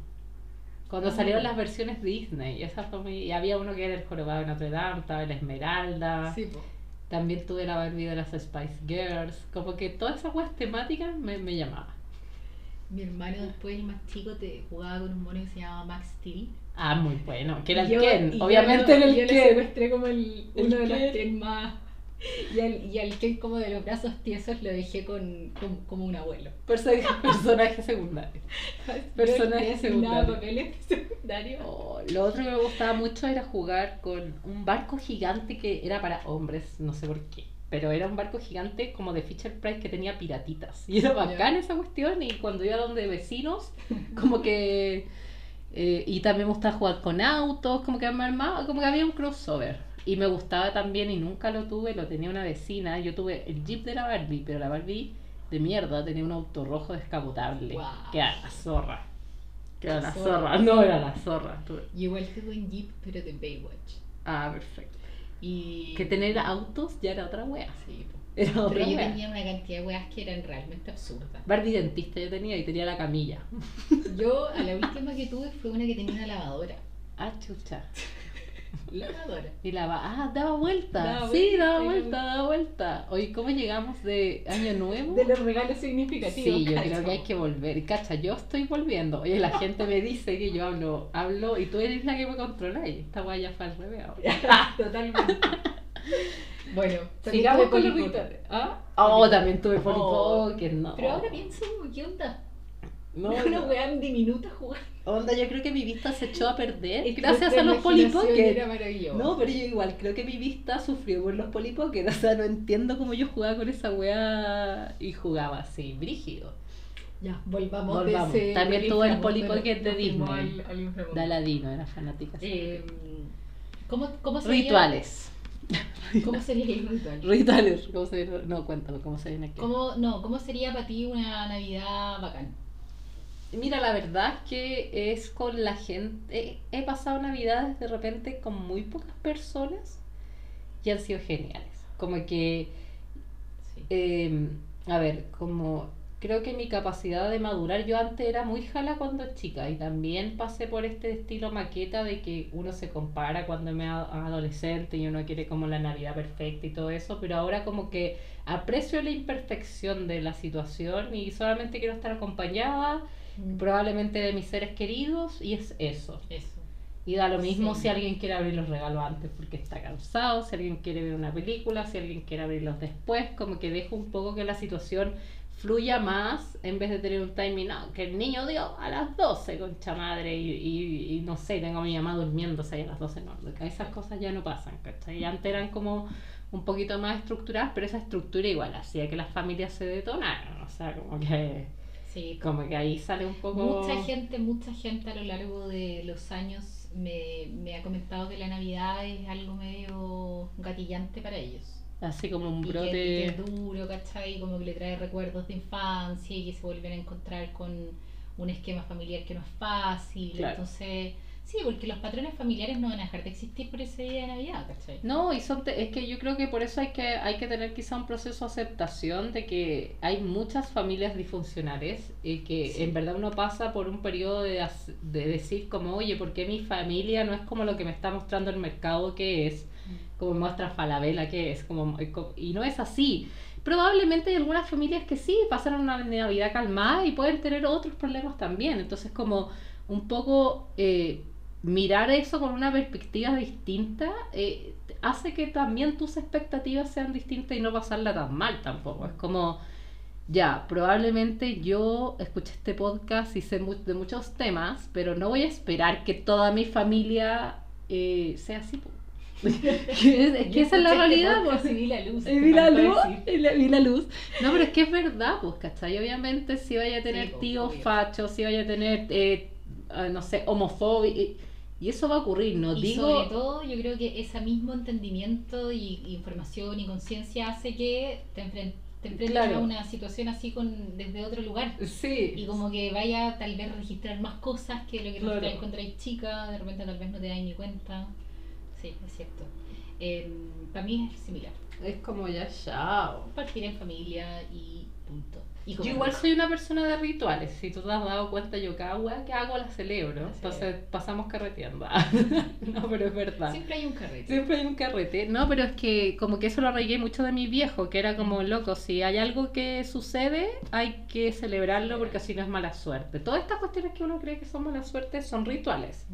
Cuando Ah. salieron las versiones Disney, esa fue muy... y había uno que era el jorobado de Notre Dame, estaba el Esmeralda. Sí, po. También tuve la Barbie de las Spice Girls. Como que todas esas weas temáticas me, me llamaban. Mi hermano después, el más chico, te jugaba con un mono que se llamaba Max Steel. Ah, muy bueno. Que era el yo- Ken. yo Obviamente era el yo Ken. secuestré como el, El uno de los Ken. Más. Y al, y al Ken como de los brazos tiesos lo dejé con, con- como un abuelo. Perso- personaje secundario. Personaje le secundario. papeles secundarios. Oh, lo otro que me gustaba mucho era jugar con un barco gigante que era para hombres, no sé por qué. Pero era un barco gigante como de Fisher Price que tenía piratitas. Y era bacán esa cuestión. Y cuando iba donde vecinos, como que. Eh, y también me gustaba jugar con autos, como que me armaba, como que había un crossover. Y me gustaba también, y nunca lo tuve, lo tenía una vecina. Yo tuve el Jeep de la Barbie, pero la Barbie de mierda tenía un auto rojo descapotable. Guau. Que era la zorra. Que era La la zorra. zorra. No era la zorra. tuve- Y igual tuve un Jeep, pero de Baywatch. Ah, perfecto. Y. Que tener autos ya era otra wea. Sí, otra Pero yo wea. tenía una cantidad de weas que eran realmente absurdas. Barbie dentista yo tenía y tenía la camilla. Yo, a la última que tuve fue una que tenía una lavadora. Ah, chucha. Lavadora. Y la va, ah, daba vuelta. Daba sí, vuelta, daba vuelta, daba vuelta. Oye, ¿cómo llegamos de Año Nuevo? De los regalos significativos. Sí, yo cacho. creo que hay que volver. Cacha, yo estoy volviendo. Oye, la gente me dice que yo hablo, hablo y tú eres la que me controla. Y esta wea ya fue al revés ahora. Totalmente. Bueno, Sigamos con los. Pocket. ¿Ah? Oh, también tuve Polly Oh. Pocket, no. Pero ahora pienso, ¿qué onda? no, una no. weá diminuta jugando. Onda, yo creo que mi vista se echó a perder Es gracias a los Polly Pocket. Era maravilloso. No, pero yo igual creo que mi vista sufrió por los Polly Pocket. O sea, no entiendo cómo yo jugaba con esa weá y jugaba así, brígido. Ya, volvamos, Volvamos. de ese. También tuvo el Polly Pocket de Disney. al-. De Aladino, era fanática. Eh, ¿cómo, cómo sería, Rituales. ¿Cómo sería el ritual? Rituales. ¿Cómo se No, cuéntame cómo se viene aquí. ¿Cómo, no, ¿Cómo sería para ti una Navidad bacán? Mira, la verdad es que es con la gente. He pasado navidades de repente con muy pocas personas y han sido geniales. Como que, Sí. eh, a ver, como creo que mi capacidad de madurar, yo antes era muy jala cuando chica y también pasé por este estilo maqueta de que uno se compara cuando es adolescente y uno quiere como la Navidad perfecta y todo eso, pero ahora como que aprecio la imperfección de la situación y solamente quiero estar acompañada Mm, probablemente de mis seres queridos y es eso. Eso. Y da lo mismo Sí. si alguien quiere abrir los regalos antes porque está cansado, si alguien quiere ver una película, si alguien quiere abrirlos después, como que dejo un poco que la situación fluya más en vez de tener un timing, no, que el niño dio a las 12 concha madre y, y, y no sé, tengo a mi mamá durmiéndose ahí a las 12, no, esas cosas ya no pasan, ¿cachai? Y antes eran como un poquito más estructuradas, pero esa estructura igual hacía que las familias se detonaran, o sea, como que, Sí, como que ahí sale un poco... Mucha gente, mucha gente a lo largo de los años me, me ha comentado que la Navidad es algo medio gatillante para ellos. Así como un Y que, brote... y que es duro, ¿cachai? Como que le trae recuerdos de infancia y que se vuelven a encontrar con un esquema familiar que no es fácil. Claro. Entonces, sí, porque los patrones familiares no van a dejar de existir por ese día de Navidad, ¿cachai? No, y son te- es que yo creo que por eso hay que, hay que tener quizá un proceso de aceptación de que hay muchas familias disfuncionales y que Sí. en verdad uno pasa por un periodo de, de decir como, oye, ¿por qué mi familia no es como lo que me está mostrando el mercado que es? Como muestra Falabella que es, como, y no es así. Probablemente hay algunas familias que sí pasaron una Navidad calmada y pueden tener otros problemas también. Entonces como un poco eh, mirar eso con una perspectiva distinta eh, hace que también tus expectativas sean distintas y no pasarla tan mal tampoco. Es como, ya, probablemente yo escuché este podcast y sé mu- de muchos temas, pero no voy a esperar que toda mi familia eh, sea así. que es, es que esa es la realidad. pues. Y vi la luz. Y vi la luz, y la- vi la luz. No, pero es que es verdad, pues, ¿cachai? Obviamente si vaya a tener Sí, tíos fachos, si vaya a tener, eh, ah, no sé, homofobia, y, eso va a ocurrir, no y digo... sobre todo, yo creo que ese mismo entendimiento y, y información y conciencia hace que te, enfren- te enfrentas Claro. a una situación así con desde otro lugar. Sí. Y como que vaya tal vez a registrar más cosas que lo que Claro. erais chica, de repente tal vez no te dais ni cuenta. Sí, es cierto. para mí es similar. Es como ya, chao. Partir en familia y punto. Y Yo igual soy una persona de rituales. Si tú te has dado cuenta, yo cada weá que hago la celebro. Entonces pasamos carreteando. no, pero es verdad. Siempre hay un carrete. Siempre hay un carrete. No, pero es que como que eso lo arraigué mucho de mi viejo, que era como loco, si hay algo que sucede, hay que celebrarlo porque así no es mala suerte. Todas estas cuestiones que uno cree que son mala suerte son rituales.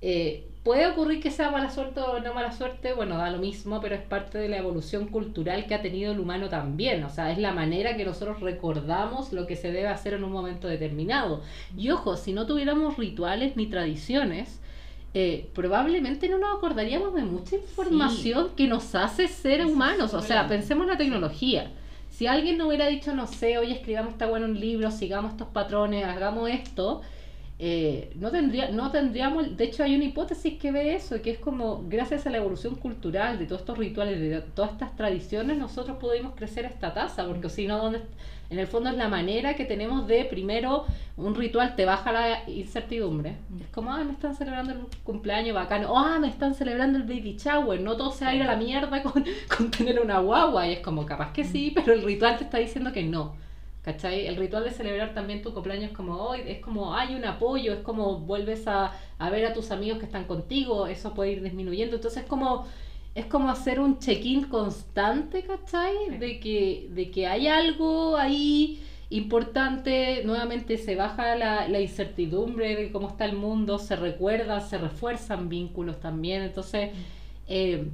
Eh, puede ocurrir que sea mala suerte o no mala suerte, bueno, da lo mismo, pero es parte de la evolución cultural que ha tenido el humano también. O sea, es la manera que nosotros recordamos lo que se debe hacer en un momento determinado. Y ojo, si no tuviéramos rituales ni tradiciones, eh, probablemente no nos acordaríamos de mucha información que nos hace ser Eso humanos. O sea, pensemos en la tecnología. Si alguien nos hubiera dicho, no sé, oye, escribamos esta buena en un libro, sigamos estos patrones, hagamos esto, eh, no, tendría, no tendríamos, de hecho hay una hipótesis que ve eso, que es como gracias a la evolución cultural de todos estos rituales, de todas estas tradiciones, nosotros pudimos crecer a esta tasa, porque si no, ¿dónde- en el fondo es la manera que tenemos de, primero, un ritual te baja la incertidumbre. Mm. Es como, ah, me están celebrando el cumpleaños bacano, ah, me están celebrando el baby shower, no todo se va a ir a la mierda con, con tener una guagua, y es como, capaz que sí, pero el ritual te está diciendo que no. ¿Cachai? El ritual de celebrar también tu cumpleaños como hoy, es como hay un apoyo, es como vuelves a, a ver a tus amigos que están contigo, eso puede ir disminuyendo. Entonces es como, es como hacer un check-in constante, ¿cachai? De que, de que hay algo ahí importante, nuevamente se baja la, la incertidumbre de cómo está el mundo, se recuerda, se refuerzan vínculos también. Entonces, eh,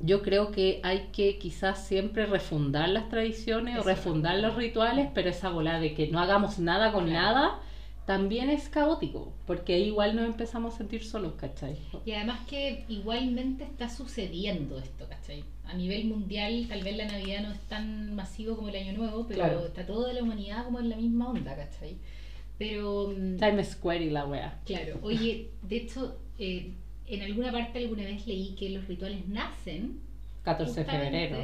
yo creo que hay que quizás siempre refundar las tradiciones o refundar los rituales, pero esa bola de que no hagamos nada con Claro. nada también es caótico, porque ahí igual nos empezamos a sentir solos, ¿cachai? Y además que igualmente está sucediendo esto, ¿cachai? A nivel mundial, tal vez la Navidad no es tan masivo como el Año Nuevo, pero Claro. está toda la humanidad como en la misma onda, ¿cachai? Pero, mm, Times Square y la wea. claro, oye, de hecho, eh, en alguna parte alguna vez leí que los rituales nacen. 14 de febrero.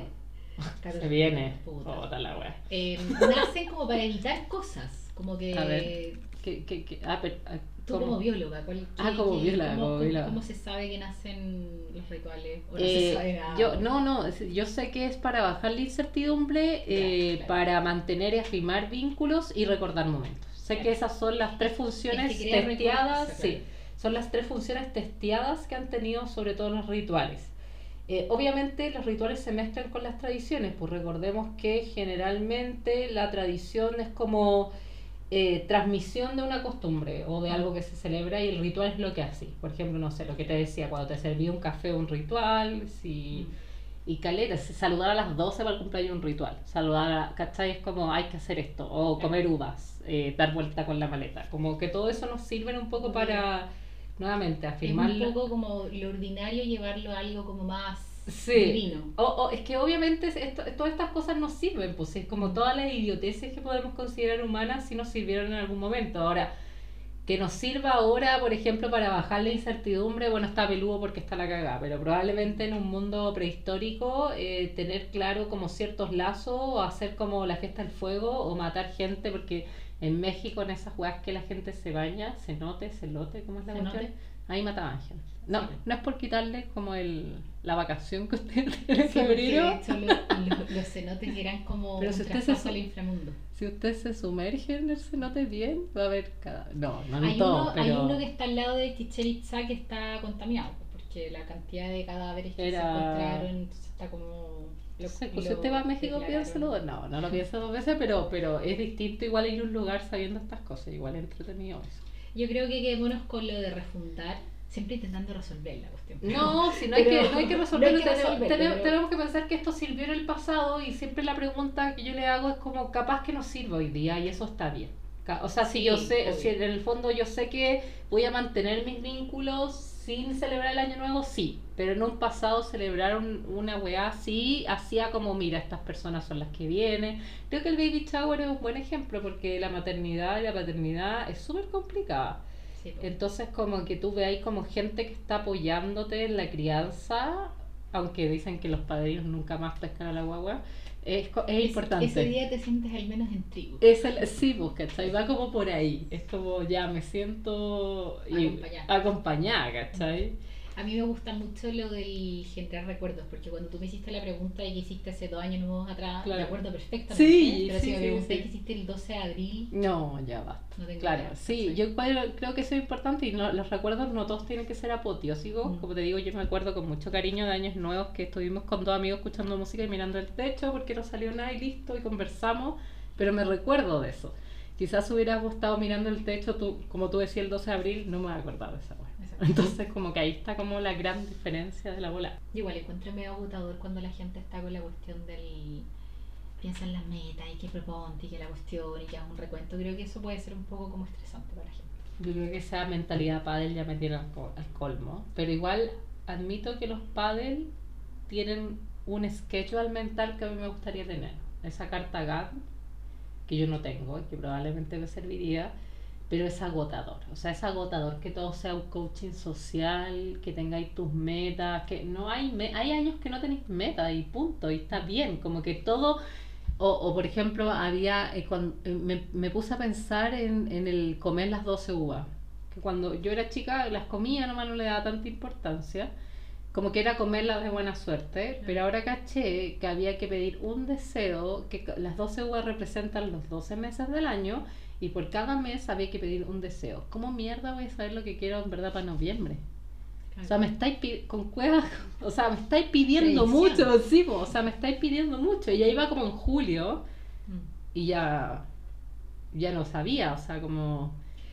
14 Se viene. puta. La wea. Eh, nacen como para evitar cosas, como que... A ver. ¿Qué, qué, qué? Ah, pero, ah, como bióloga, ¿cuál, Ah, qué- como qué- bióloga, cómo, como bióloga. cómo se sabe que nacen los rituales? ¿O no Eh, se sabe nada? yo, no, no, yo sé que es para bajar la incertidumbre, eh, claro. para mantener y afirmar vínculos y recordar momentos. Sé Claro. que esas son las tres funciones Es que testeadas, sí. Son las tres funciones testeadas que han tenido sobre todo los rituales. Eh, obviamente los rituales se mezclan con las tradiciones, pues recordemos que generalmente la tradición es como eh, transmisión de una costumbre o de algo que se celebra y el ritual es lo que hace. Por ejemplo, no sé, lo que te decía, cuando te serví un café un ritual, si... Y caleta, saludar a las 12 para el cumpleaños un ritual. Saludar a, ¿cachai? Es como hay que hacer esto. O comer uvas, eh, dar vuelta con la maleta. Como que todo eso nos sirve un poco para, nuevamente, afirmar Es un poco como lo ordinario llevarlo a algo como más Sí. divino. O, o es que obviamente esto- todas estas cosas nos sirven, pues es como todas las idioteces que podemos considerar humanas si nos sirvieron en algún momento. Ahora, que nos sirva ahora, por ejemplo, para bajar la incertidumbre, bueno, está peludo porque está la cagada, pero probablemente en un mundo prehistórico eh, tener claro como ciertos lazos, o hacer como la fiesta del fuego, o matar gente, porque en México en esas weas que la gente se baña, se note, se lote, ¿cómo es la Cenote. cuestión? Ahí mataban gente. No, Sí. no es por quitarle como el, la vacación que ustedes tienen en Sí, febrero. de hecho los, cenotes eran como Pero un si usted se al inframundo. Si usted se sumerge en el cenote bien, va a haber cada... No, no en Hay todo, uno, pero... hay uno que está al lado de Chichen Itza que está contaminado, porque la cantidad de cadáveres que se encontraron entonces está como... No lo- sé, pues si lo usted va a México, piénselo. No, no lo pienso dos veces, pero, pero es distinto igual ir a un lugar sabiendo estas cosas. Igual es entretenido eso. Yo creo que quedémonos con lo de refundar, siempre intentando resolver la cuestión. No, si no hay, que, no hay que resolverlo, no hay que tenemos, resolverlo, tenemos- pero- tenemos que pensar que esto sirvió en el pasado y siempre la pregunta que yo le hago es como capaz que nos sirva hoy día y eso está bien. O sea, si Sí, yo sé, obvio. si en el fondo yo sé que voy a mantener mis vínculos sin celebrar el año nuevo, sí, pero en un pasado celebrar un- una weá así, hacía como, mira, estas personas son las que vienen. Creo que el baby shower es un buen ejemplo porque la maternidad y la paternidad es súper complicada. Sí. Entonces como que tú veáis como gente que está apoyándote en la crianza aunque dicen que los padrinos nunca más pescan a la guagua, es, es importante. Ese día te sientes al menos en tribu. Es el, sí, pues, ¿cachai? Va como por ahí. Es como ya me siento y- Acompañada. acompañada, ¿cachai? A mí me gusta mucho lo del generar recuerdos, porque cuando tú me hiciste la pregunta de que hiciste hace dos años nuevos atrás, Claro. me acuerdo perfectamente. Sí, pero sí, si me pregunté sí. que hiciste el 12 de abril, No, ya basta. no tengo Claro, idea, sí, yo creo- que eso es importante y no- los recuerdos no todos tienen que ser apoteósicos. Mm. Como te digo, yo me acuerdo con mucho cariño de años nuevos que estuvimos con dos amigos escuchando música y mirando el techo porque no salió nada y listo y conversamos, pero me recuerdo de eso. Quizás hubieras estado mirando el techo, tú, como tú decías el 12 de abril, no me he acordado de esa. Entonces como que ahí está como la gran diferencia de la bola. Yo igual encuentro medio agotador cuando la gente está con la cuestión del piensa en las metas y que proponte y que la cuestión y que haga un recuento. Creo que eso puede ser un poco como estresante para la gente. Yo creo que esa mentalidad pádel ya me tiene al, co- al colmo. Pero igual admito que los pádel tienen un schedule mental que a mí me gustaría tener. Esa carta Gantt, que yo no tengo y que probablemente me serviría, pero es agotador. O sea, es agotador que todo sea un coaching social, que tengáis tus metas, que no hay, me- hay años que no tenéis metas y punto, y está bien, como que todo... O, o por ejemplo, había, eh, cuan- eh, me, me puse a pensar en, en el comer las 12 uvas. Que cuando yo era chica las comía, nomás no le daba tanta importancia. Como que era comerlas de buena suerte. Pero ahora caché que había que pedir un deseo, que las 12 uvas representan los 12 meses del año. Y por cada mes había que pedir un deseo. ¿Cómo mierda voy a saber lo que quiero en verdad para noviembre? O sea, me estáis con cuevas, o sea, me estáis pidiendo mucho, sí, o sea, me estáis pidiendo mucho. Y ahí va como en julio Mm. y ya, ya no sabía, o sea, como...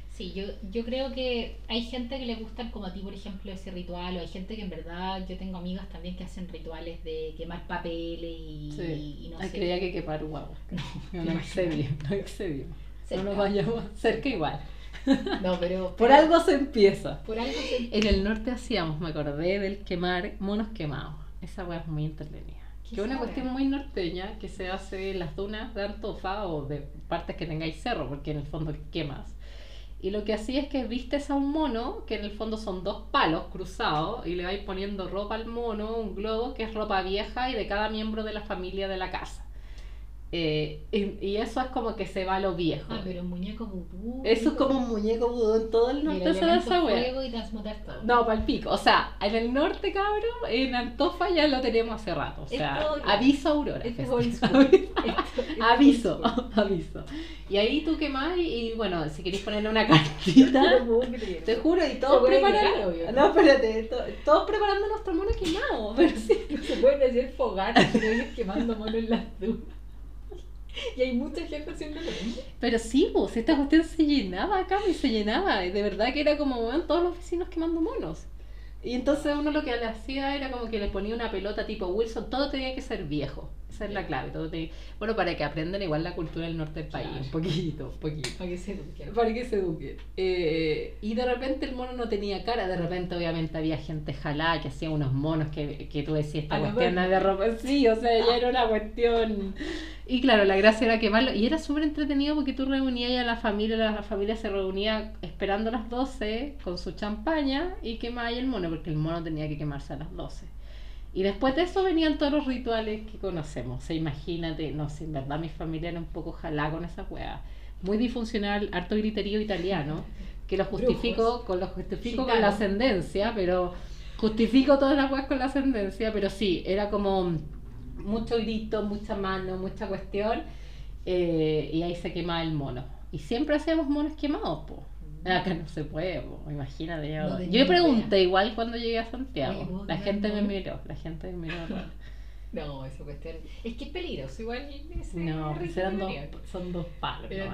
Sí, yo, yo creo que hay gente que le gustan como a ti, por ejemplo, ese ritual, o hay gente que en verdad, yo tengo amigas también que hacen rituales de quemar papeles y, y no Ay, sé. creía que quepar guagua. No, no, me excedió, no excedió. No Cerca. nos vayamos cerca igual. No, pero... Por algo se empieza. Por algo se... En el norte hacíamos, me acordé del quemar monos quemados. Esa weá es muy entretenida. ¿Qué Que es una cuestión muy norteña que se hace en las dunas de Antofa o de partes que tengáis cerro, porque en el fondo quemas. Y lo que hacía es que vistes a un mono, que en el fondo son dos palos cruzados, y le vais poniendo ropa al mono, un globo, que es ropa vieja y de cada miembro de la familia de la casa. Eh, y, y eso es como que se va a lo viejo. Ah, pero un muñeco vudú. Eso es como un muñeco vudú en todo el Y el norte se da esa fuego y transmutar todo. No, para el pico. O sea, en el norte, cabrón, en Antofa ya lo tenemos hace rato. O sea, claro. aviso Aurora. Esto es. Esto- esto aviso, aviso. Y ahí tú quemás y, y, bueno, si queréis ponerle una cartita, te juro, y todos preparando. no, espérate, to- todos preparando nuestro mono quemado. Pero sí. No se pueden hacer fogatas, pero quemando monos en las dunas. Y hay mucha gente haciendo lo mismo. Pero sí, pues esta cuestión se llenaba acá y se llenaba. De verdad que era como, weón, todos los vecinos quemando monos. Y entonces uno lo que le hacía era como que le ponía una pelota tipo Wilson, todo tenía que ser viejo. Esa es la clave. Todo tenía- Bueno, para que aprendan igual la cultura del norte del país, Claro. un poquito, un poquito. Para que se eduquen. Para que se eduquen. Eh, y de repente el mono no tenía cara, de repente obviamente había gente jalada que hacía unos monos que, que tú decías esta A cuestión de ropa. Sí, o sea, ya era una cuestión. Y claro, la gracia era quemarlo. Y era súper entretenido porque tú reunías a la familia, la familia se reunía esperando las 12 con su champaña y quemaba el mono, porque el mono tenía que quemarse a las 12. Y después de eso venían todos los rituales que conocemos. O sea, imagínate, no sé, en verdad mi familia era un poco jalá con esa weá. Muy disfuncional, harto griterío italiano, que lo justifico, Brujos. con lo justifico con la ascendencia, pero justifico todas las weas con la ascendencia, pero sí, era como mucho grito, mucha mano, mucha cuestión, eh, y ahí se quemaba el mono. Y siempre hacíamos monos quemados, po. Acá no se puede, po, imagínate. Yo, No yo pregunté idea. igual cuando llegué a Santiago. Oye, ¿puedo la gente me miró, la gente me miró. No, esa cuestión. Es que es peligroso, igual. ese No, serán dos, demoníaco. son dos palos. Pero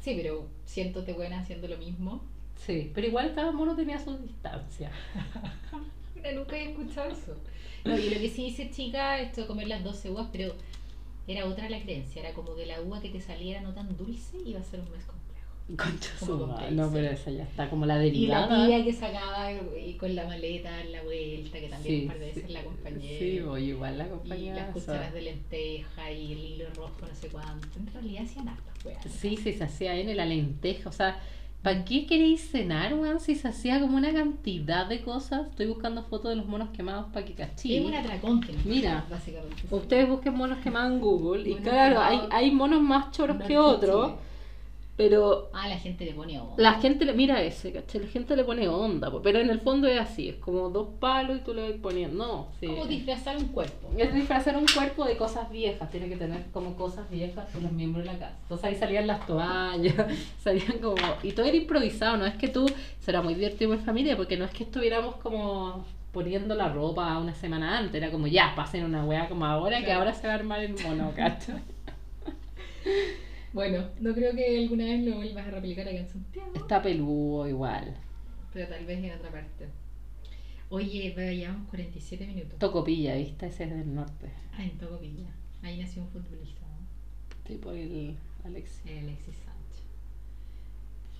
Sí, pero siéntote buena haciendo lo mismo. Sí, pero igual cada mono tenía su distancia. Nunca había escuchado eso. No, y lo que sí dice chica, esto de comer las 12 uvas, pero era otra la creencia, era como que la uva que te saliera no tan dulce iba a ser un mes complejo. Concha su madre. No, pero esa ya está como la Y la derivada. tía que sacaba y con la maleta en la vuelta, que también Sí, un par de veces sí. la acompañé. Sí, voy igual la y compañía. las o cucharas de lenteja y el hilo rojo, no sé cuánto. En realidad hacían hartas weas. Sí, sí, se hacía N la lenteja, o sea, ¿Para qué queréis cenar, weón? Si se hacía como una cantidad de cosas. Estoy buscando fotos de los monos quemados para que cachí. Es un atracón que Mira, básicamente. Ustedes busquen monos quemados en Google. Y claro, hay, hay monos más choros que otros. Pero Ah, la gente le pone onda. la gente le. Mira ese, ¿cachai? La gente le pone onda. po, Pero en el fondo es así: es como dos palos y tú le vas poniendo. No, sí. Como disfrazar un cuerpo. Es disfrazar un cuerpo de cosas viejas, tiene que tener como cosas viejas de los miembros de la casa. Entonces ahí salían las toallas, salían como... Y todo era improvisado, no es que tú... Será muy divertido en familia, porque no es que estuviéramos como poniendo la ropa una semana antes, era como ya, pasen una weá como ahora, que Claro. ahora se va a armar el mono, ¿cachai? Bueno, no creo que alguna vez lo vuelvas a replicar acá en Santiago, Está peludo igual. pero tal vez en otra parte. Oye, pero llevamos 47 minutos. Tocopilla, ¿viste? Ese es del norte. Ah, en Tocopilla. Ahí nació un futbolista, ¿no? Tipo el Alexis. El Alexis Sánchez.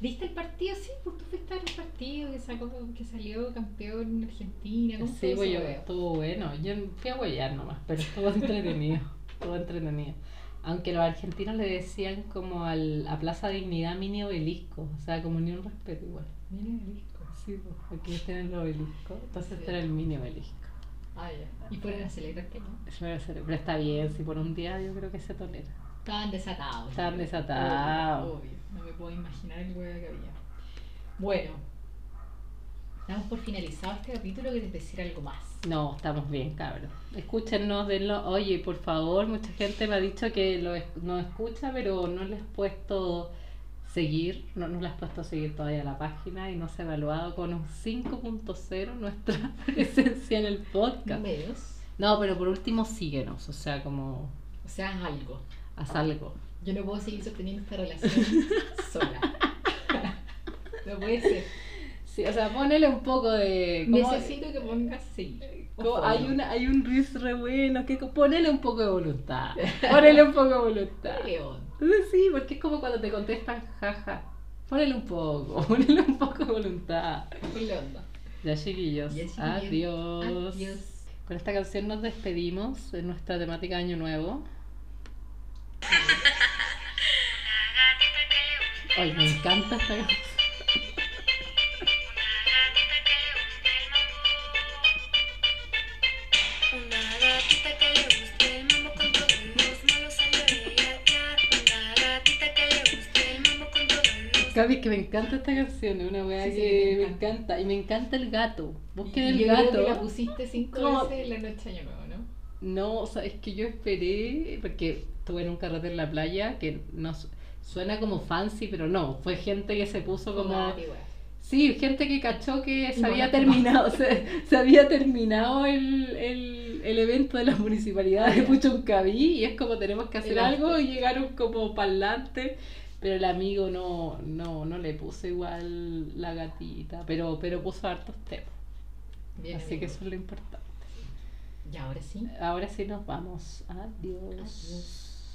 ¿Viste el partido? Sí, pues tú fuiste a ver el partido que, sacó, que salió campeón en Argentina. ¿Cómo Sí, estuvo pues yo, estuvo bueno. Yo fui a huellar nomás, pero estuvo entretenido. estuvo entretenido. Aunque los argentinos le decían como al, a Plaza Dignidad mini obelisco, o sea, como ni un respeto igual. Mira el disco. Sí, pues, aquí tienen el obelisco, entonces Sí. este era el mini obelisco. Ah, ya. Y fueron a celebrar que no. Pero está bien, si por un día yo creo que se tolera. Estaban desatados. Estaban desatados. Obvio, obvio. No me puedo imaginar el huevo que había. Bueno. Damos por finalizado este capítulo. ¿Quieres decir algo más? No, estamos bien, cabros. Escúchenos, denlo. Oye, por favor, mucha gente me ha dicho que lo es- nos escucha, pero no les he puesto seguir, no nos les he puesto seguir todavía a la página y no se ha evaluado con un 5.0 nuestra presencia en el podcast. Medios. No, pero por último síguenos, o sea, como O sea, haz algo. haz algo. Yo no puedo seguir sosteniendo esta relación sola. no puede ser. Sí, o sea, ponele un poco de... Necesito que pongas sí. hay, una, hay un riff re bueno, que ponele un poco de voluntad. Ponele un poco de voluntad. Sí, porque es como cuando te contestan, jaja. Ponele un poco, ponele un poco de voluntad. Ya, chiquillos. Ya. Adiós. Adiós. Con esta canción nos despedimos de nuestra temática de Año Nuevo. Ay, me encanta esta canción. Gaby, que me encanta esta canción, es una weá Sí, sí, que me me encanta. Y me encanta el gato. Busquen el yo gato. creo que la pusiste cinco ¿Cómo? veces en la noche año nuevo, ¿no? No, o sea, es que yo esperé, porque estuve en un carrete en la playa que no su- suena como fancy, pero no, fue gente que se puso como... Weá. Sí, gente que cachó que se Y había bueno, terminado, se, se había terminado el, el, el evento de la municipalidad de Puchuncaví y es como tenemos que hacer El algo y llegaron como parlantes, pero el amigo no, no, no le puso igual la gatita, pero, pero puso hartos temas, Bien, así amigo. que eso es lo importante. Y ahora sí. Ahora sí nos vamos. Adiós. Adiós.